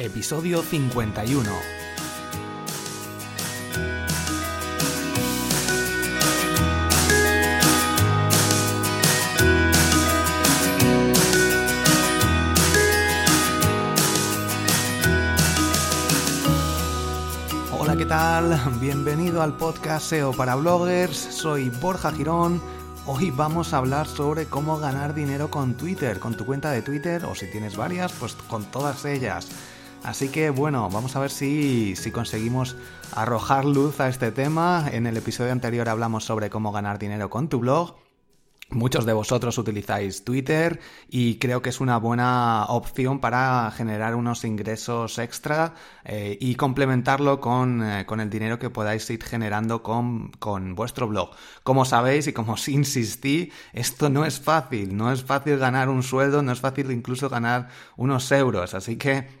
episodio 51. Hola, ¿qué tal? Bienvenido al podcast SEO para bloggers. Soy Borja Girón. Hoy vamos a hablar sobre cómo ganar dinero con Twitter, con tu cuenta de Twitter o si tienes varias, pues con todas ellas. Así que bueno, vamos a ver si, si conseguimos arrojar luz a este tema. En el episodio anterior hablamos sobre cómo ganar dinero con tu blog. Muchos de vosotros utilizáis Twitter y creo que es una buena opción para generar unos ingresos extra eh, y complementarlo con, eh, con, el dinero que podáis ir generando con, con, vuestro blog. Como sabéis y como os insistí, esto no es fácil, no es fácil ganar un sueldo, no es fácil incluso ganar unos euros, así que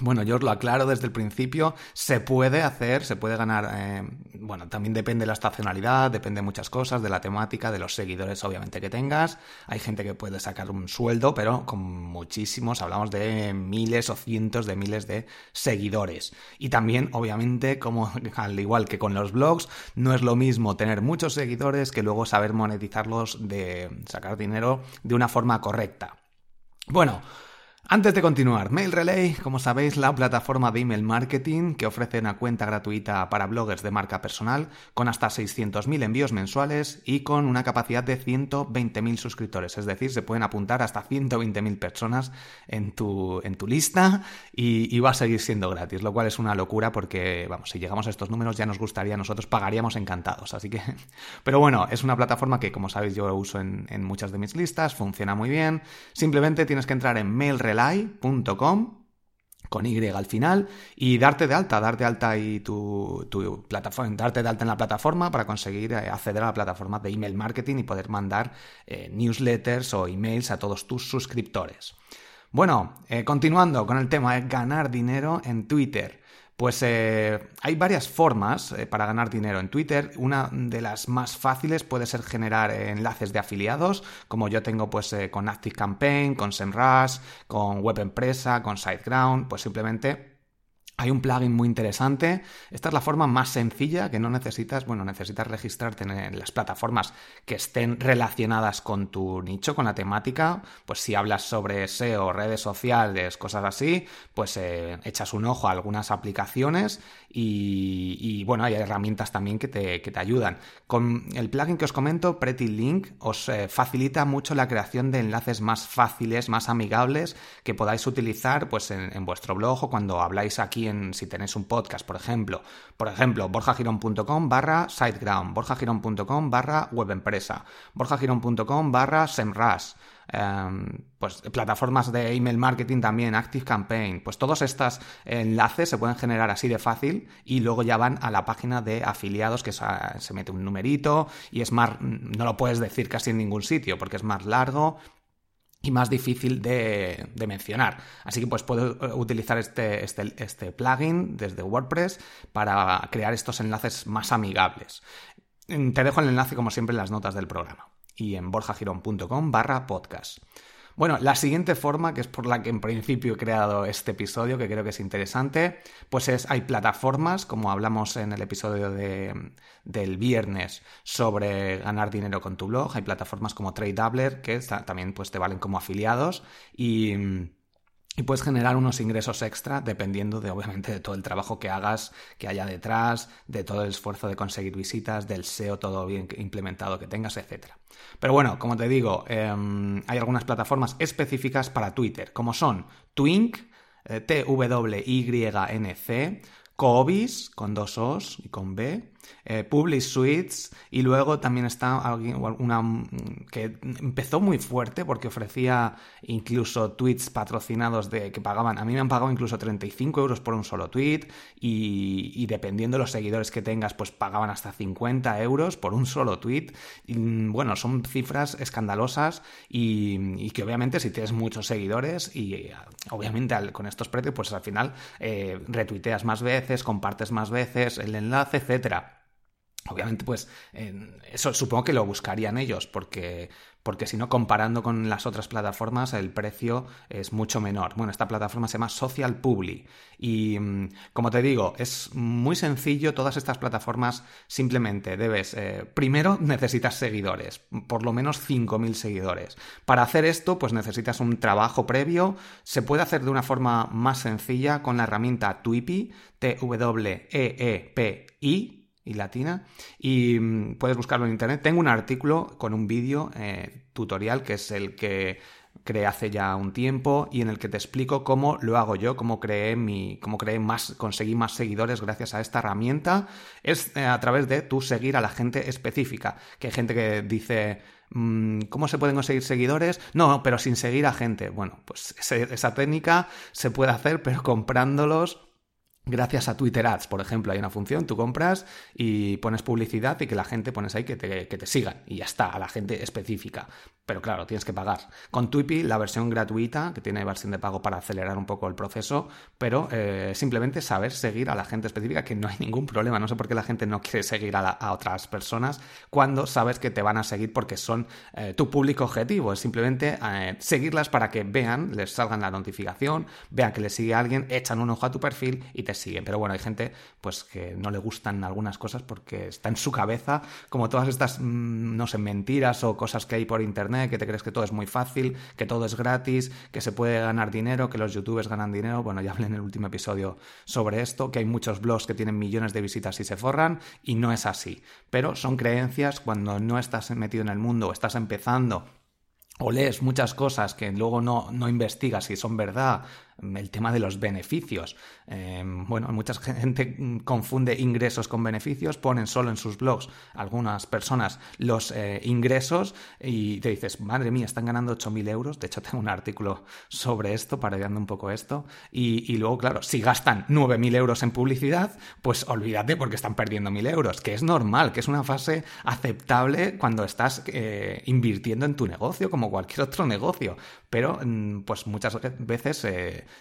bueno, yo os lo aclaro desde el principio, se puede hacer, se puede ganar, eh, bueno, también depende de la estacionalidad, depende de muchas cosas, de la temática, de los seguidores obviamente que tengas. Hay gente que puede sacar un sueldo, pero con muchísimos, hablamos de miles o cientos de miles de seguidores. Y también, obviamente, como al igual que con los blogs, no es lo mismo tener muchos seguidores que luego saber monetizarlos de sacar dinero de una forma correcta. Bueno, antes de continuar, Mail Relay, como sabéis, la plataforma de email marketing que ofrece una cuenta gratuita para bloggers de marca personal con hasta 600.000 envíos mensuales y con una capacidad de 120.000 suscriptores. Es decir, se pueden apuntar hasta 120.000 personas en tu, en tu lista y, va a seguir siendo gratis, lo cual es una locura porque, vamos, si llegamos a estos números ya nos gustaría, nosotros pagaríamos encantados. Así que, pero bueno, es una plataforma que, como sabéis, yo uso en, en muchas de mis listas, funciona muy bien. Simplemente tienes que entrar en Mail Relay con Y al final y darte de alta, darte de alta y tu, tu, plataforma, darte de alta en la plataforma para conseguir eh, acceder a la plataforma de email marketing y poder mandar eh, newsletters o emails a todos tus suscriptores. Bueno, eh, continuando con el tema de ganar dinero en Twitter. Pues eh, hay varias formas eh, para ganar dinero en Twitter. Una de las más fáciles puede ser generar eh, enlaces de afiliados, como yo tengo pues eh, con ActiveCampaign, con SEMrush, con Web Empresa, con SiteGround, pues simplemente hay un plugin muy interesante. Esta es la forma más sencilla que no necesitas, bueno, necesitas registrarte en las plataformas que estén relacionadas con tu nicho, con la temática. Pues si hablas sobre SEO, redes sociales, cosas así, pues eh, echas un ojo a algunas aplicaciones y, bueno, hay herramientas también que te, que te, ayudan. Con el plugin que os comento, Pretty Link, os eh, facilita mucho la creación de enlaces más fáciles, más amigables que podáis utilizar pues en vuestro blog o cuando habláis aquí si tenéis un podcast, por ejemplo. Por ejemplo, borjagiron.com barra siteground, borjagiron.com barra webempresa, borjagiron.com barra semrush. Um, pues plataformas de email marketing también, ActiveCampaign, pues todos estos enlaces se pueden generar así de fácil y luego ya van a la página de afiliados que se mete un numerito y es más, no lo puedes decir casi en ningún sitio porque es más largo y más difícil de, de, mencionar. Así que pues puedo utilizar este, este, este plugin desde WordPress para crear estos enlaces más amigables. Te dejo el enlace como siempre en las notas del programa y en borjagirón.com barra podcast. Bueno, la siguiente forma, que es por la que en principio he creado este episodio, que creo que es interesante, pues es, hay plataformas, como hablamos en el episodio de, del viernes sobre ganar dinero con tu blog, hay plataformas como TradeDoubler que también pues, te valen como afiliados y y puedes generar unos ingresos extra dependiendo de, obviamente, de todo el trabajo que hagas, que haya detrás, de todo el esfuerzo de conseguir visitas, del SEO todo bien implementado que tengas, etc. Pero bueno, como te digo, eh, hay algunas plataformas específicas para Twitter, como son Twink, eh, T-W-Y-N-C, Coobis, con dos O's y con B, eh, Publish Suites y luego también está una que empezó muy fuerte porque ofrecía incluso tweets patrocinados de que pagaban, a mí me han pagado incluso 35 euros por un solo tweet y, dependiendo de los seguidores que tengas pues pagaban hasta 50 euros por un solo tweet y, bueno, son cifras escandalosas y, que obviamente si tienes muchos seguidores y obviamente al, con estos precios pues al final eh, retuiteas más veces, compartes más veces el enlace, etcétera. Obviamente, pues eso supongo que lo buscarían ellos, porque, porque si no, comparando con las otras plataformas, el precio es mucho menor. Bueno, esta plataforma se llama Social Publi y, mm, como te digo, es muy sencillo. Todas estas plataformas simplemente debes, eh, primero necesitas seguidores, por lo menos 5.000 seguidores. Para hacer esto, pues necesitas un trabajo previo. Se puede hacer de una forma más sencilla con la herramienta Twipi, T-W-E-E-P-I y latina y mm, puedes buscarlo en internet. Tengo un artículo con un vídeo eh, tutorial que es el que creé hace ya un tiempo y en el que te explico cómo lo hago yo, cómo creé mi, cómo creé más, conseguí más seguidores gracias a esta herramienta. Es eh, a través de tú seguir a la gente específica. Que hay gente que dice, mm, ¿Cómo se pueden conseguir seguidores? No, pero sin seguir a gente. Bueno, pues esa técnica se puede hacer, pero comprándolos Gracias a Twitter Ads, por ejemplo, hay una función, tú compras y pones publicidad y que la gente pones ahí que te, que sigan y ya está, a la gente específica. Pero claro, tienes que pagar. Con Twipi, la versión gratuita, que tiene versión de pago para acelerar un poco el proceso, pero eh, simplemente saber seguir a la gente específica, que no hay ningún problema. No sé por qué la gente no quiere seguir a, otras personas cuando sabes que te van a seguir porque son eh, tu público objetivo. Es simplemente eh, seguirlas para que vean, les salgan la notificación, vean que les sigue alguien, echan un ojo a tu perfil y te siguen. Pero bueno, hay gente pues que no le gustan algunas cosas porque está en su cabeza, como todas estas, mm, no sé, mentiras o cosas que hay por internet que te crees que todo es muy fácil, que todo es gratis, que se puede ganar dinero, que los youtubers ganan dinero. Bueno, ya hablé en el último episodio sobre esto, que hay muchos blogs que tienen millones de visitas y se forran, y no es así. Pero son creencias cuando no estás metido en el mundo, estás empezando o lees muchas cosas que luego no, no investigas si son verdad el tema de los beneficios. Eh, bueno, mucha gente confunde ingresos con beneficios, ponen solo en sus blogs algunas personas los eh, ingresos y te dices, madre mía, están ganando 8.000 euros. De hecho, tengo un artículo sobre esto, parodiando un poco esto. Y, luego, claro, si gastan 9.000 euros en publicidad, pues olvídate porque están perdiendo 1.000 euros, que es normal, que es una fase aceptable cuando estás eh, invirtiendo en tu negocio, como cualquier otro negocio. Pero, mm, pues muchas veces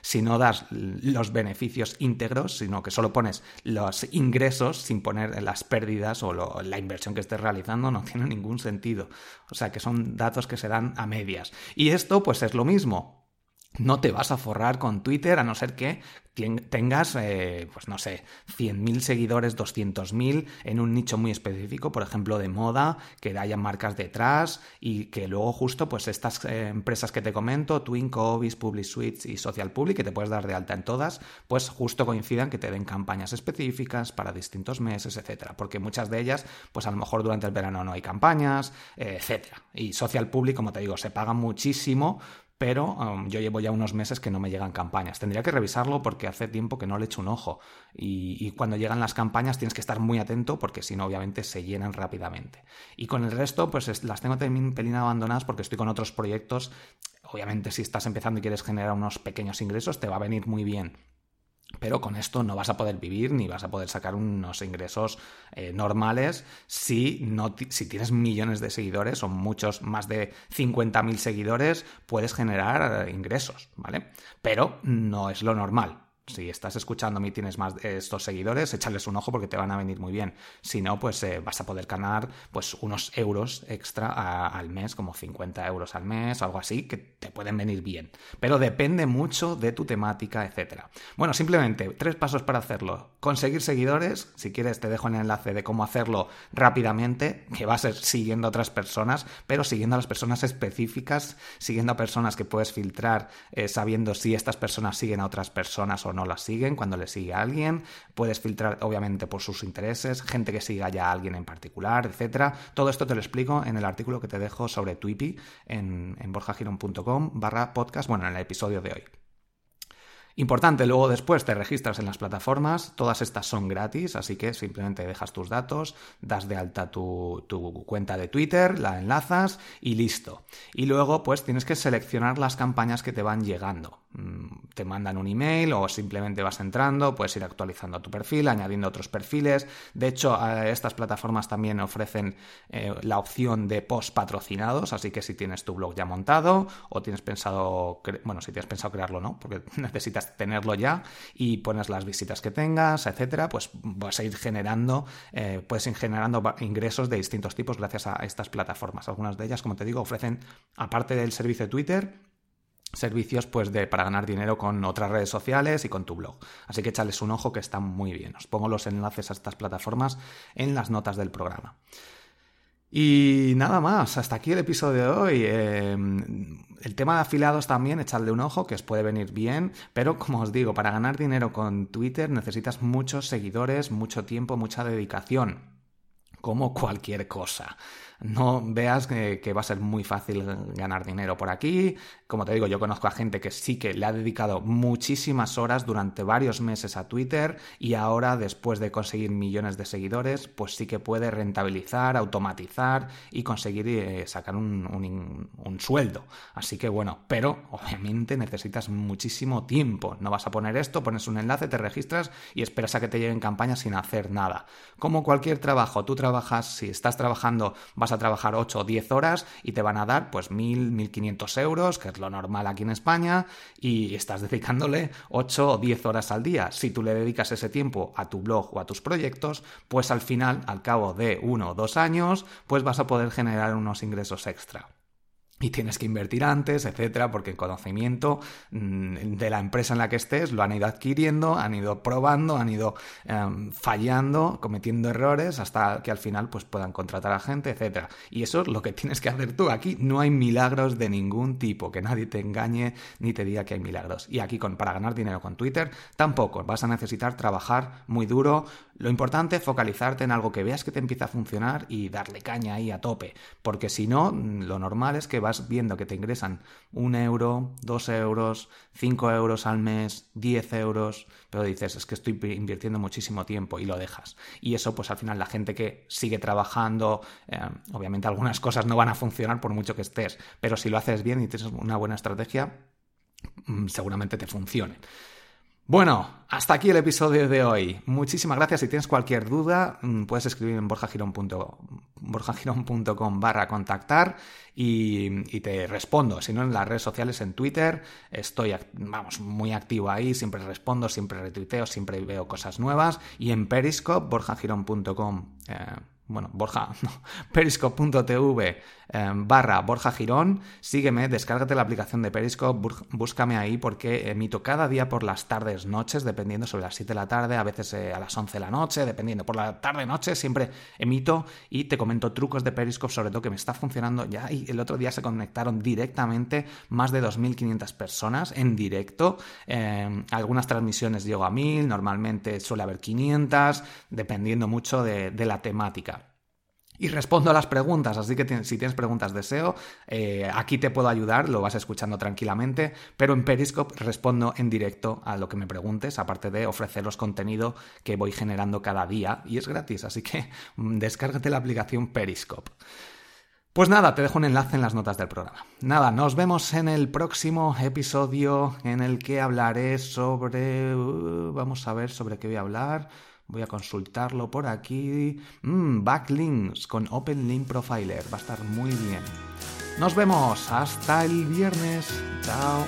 si no das los beneficios íntegros, sino que solo pones los ingresos sin poner las pérdidas o la inversión que estés realizando, no tiene ningún sentido. O sea que son datos que se dan a medias. Y esto pues es lo mismo. No te vas a forrar con Twitter a no ser que tengas, eh, pues no sé, 100.000 seguidores, 200.000 en un nicho muy específico, por ejemplo, de moda, que haya marcas detrás y que luego justo pues estas eh, empresas que te comento, Twinco, Obis, PubliSuite y Social Public, que te puedes dar de alta en todas, pues justo coincidan que te den campañas específicas para distintos meses, etcétera, porque muchas de ellas, pues a lo mejor durante el verano no hay campañas, eh, etcétera. Y Social Public, como te digo, se paga muchísimo pero um, yo llevo ya unos meses que no me llegan campañas. Tendría que revisarlo porque hace tiempo que no le echo un ojo. Y, cuando llegan las campañas tienes que estar muy atento porque si no, obviamente se llenan rápidamente. Y con el resto, pues las tengo también pelín abandonadas porque estoy con otros proyectos. Obviamente, si estás empezando y quieres generar unos pequeños ingresos, te va a venir muy bien pero con esto no vas a poder vivir ni vas a poder sacar unos ingresos eh, normales si, no, si tienes millones de seguidores o muchos, más de 50.000 seguidores, puedes generar eh, ingresos, ¿vale? Pero no es lo normal si estás escuchando y tienes más estos seguidores, échales un ojo porque te van a venir muy bien. Si no, pues eh, vas a poder ganar pues unos euros extra al mes, como 50 euros al mes, algo así, que te pueden venir bien. Pero depende mucho de tu temática, etcétera. Bueno, simplemente tres pasos para hacerlo. Conseguir seguidores, si quieres te dejo el enlace de cómo hacerlo rápidamente, que va a ser siguiendo a otras personas, pero siguiendo a las personas específicas, siguiendo a personas que puedes filtrar, eh, sabiendo si estas personas siguen a otras personas o no no las siguen, cuando le sigue a alguien, puedes filtrar obviamente por sus intereses, gente que siga ya a alguien en particular, etcétera. Todo esto te lo explico en el artículo que te dejo sobre Twipi en, en borjagiron.com barra podcast, bueno, en el episodio de hoy. Importante, luego después te registras en las plataformas, todas estas son gratis, así que simplemente dejas tus datos, das de alta tu, cuenta de Twitter, la enlazas y listo. Y luego pues tienes que seleccionar las campañas que te van llegando. Te mandan un email o simplemente vas entrando, puedes ir actualizando tu perfil, añadiendo otros perfiles. De hecho, estas plataformas también ofrecen eh, la opción de post patrocinados, así que si tienes tu blog ya montado o tienes pensado, bueno, si tienes pensado crearlo, no, porque necesitas tenerlo ya y pones las visitas que tengas, etcétera, pues vas a ir generando, eh, puedes ir generando ingresos de distintos tipos gracias a estas plataformas. Algunas de ellas, como te digo, ofrecen, aparte del servicio de Twitter, servicios pues de para ganar dinero con otras redes sociales y con tu blog. Así que échales un ojo que está muy bien. Os pongo los enlaces a estas plataformas en las notas del programa. Y nada más, hasta aquí el episodio de hoy. Em, el tema de afiliados también, echadle un ojo, que os puede venir bien, pero como os digo, para ganar dinero con Twitter necesitas muchos seguidores, mucho tiempo, mucha dedicación, como cualquier cosa no veas que, va a ser muy fácil ganar dinero por aquí. Como te digo, yo conozco a gente que sí que le ha dedicado muchísimas horas durante varios meses a Twitter y ahora, después de conseguir millones de seguidores, pues sí que puede rentabilizar, automatizar y conseguir eh, sacar un, un sueldo. Así que bueno, pero obviamente necesitas muchísimo tiempo. No vas a poner esto, pones un enlace, te registras y esperas a que te lleguen campañas sin hacer nada. Como cualquier trabajo, tú trabajas, si estás trabajando, vas a trabajar 8 o 10 horas y te van a dar pues 1.000, 1.500 euros, que es lo normal aquí en España, y estás dedicándole 8 o 10 horas al día. Si tú le dedicas ese tiempo a tu blog o a tus proyectos, pues al final, al cabo de uno o dos años, pues vas a poder generar unos ingresos extra y tienes que invertir antes, etcétera, porque el conocimiento mm, de la empresa en la que estés lo han ido adquiriendo, han ido probando, han ido em, fallando, cometiendo errores hasta que al final pues puedan contratar a gente, etcétera. Y eso es lo que tienes que hacer tú. Aquí no hay milagros de ningún tipo, que nadie te engañe ni te diga que hay milagros. Y aquí con para ganar dinero con Twitter tampoco, vas a necesitar trabajar muy duro, lo importante es focalizarte en algo que veas que te empieza a funcionar y darle caña ahí a tope, porque si no, lo normal es que vas viendo que te ingresan un euro, dos euros, cinco euros al mes, diez euros, pero dices, es que estoy invirtiendo muchísimo tiempo y lo dejas. Y eso, pues al final la gente que sigue trabajando, eh, obviamente algunas cosas no van a funcionar por mucho que estés, pero si lo haces bien y tienes una buena estrategia, mm, seguramente te funcione. Bueno, hasta aquí el episodio de hoy. Muchísimas gracias. Si tienes cualquier duda, mm, puedes escribir en borjagirón.com barra contactar y, te respondo. Si no, en las redes sociales, en Twitter, estoy, vamos, muy activo ahí. Siempre respondo, siempre retuiteo, siempre veo cosas nuevas. Y en Periscope, borjagirón.com. Eh, bueno, Borja, no, periscope.tv em, barra Borja Girón, sígueme, descárgate la aplicación de Periscope, búscame ahí porque emito cada día por las tardes, noches, dependiendo sobre las 7 de la tarde, a veces eh, a las 11 de la noche, dependiendo, por la tarde, noche, siempre emito y te comento trucos de Periscope, sobre todo que me está funcionando ya. Y el otro día se conectaron directamente más de 2.500 personas en directo, em, algunas transmisiones llego a 1.000, normalmente suele haber 500, dependiendo mucho de la temática y respondo a las preguntas, así que si tienes preguntas de SEO, eh, aquí te puedo ayudar, lo vas escuchando tranquilamente, pero en Periscope respondo en directo a lo que me preguntes, aparte de ofreceros contenido que voy generando cada día y es gratis, así que mm, descárgate la aplicación Periscope. Pues nada, te dejo un enlace en las notas del programa. Nada, nos vemos en el próximo episodio en el que hablaré sobre... Uh, vamos a ver sobre qué voy a hablar. Voy a consultarlo por aquí. Mm, backlinks con Open Link Profiler. Va a estar muy bien. Nos vemos. Hasta el viernes. Chao.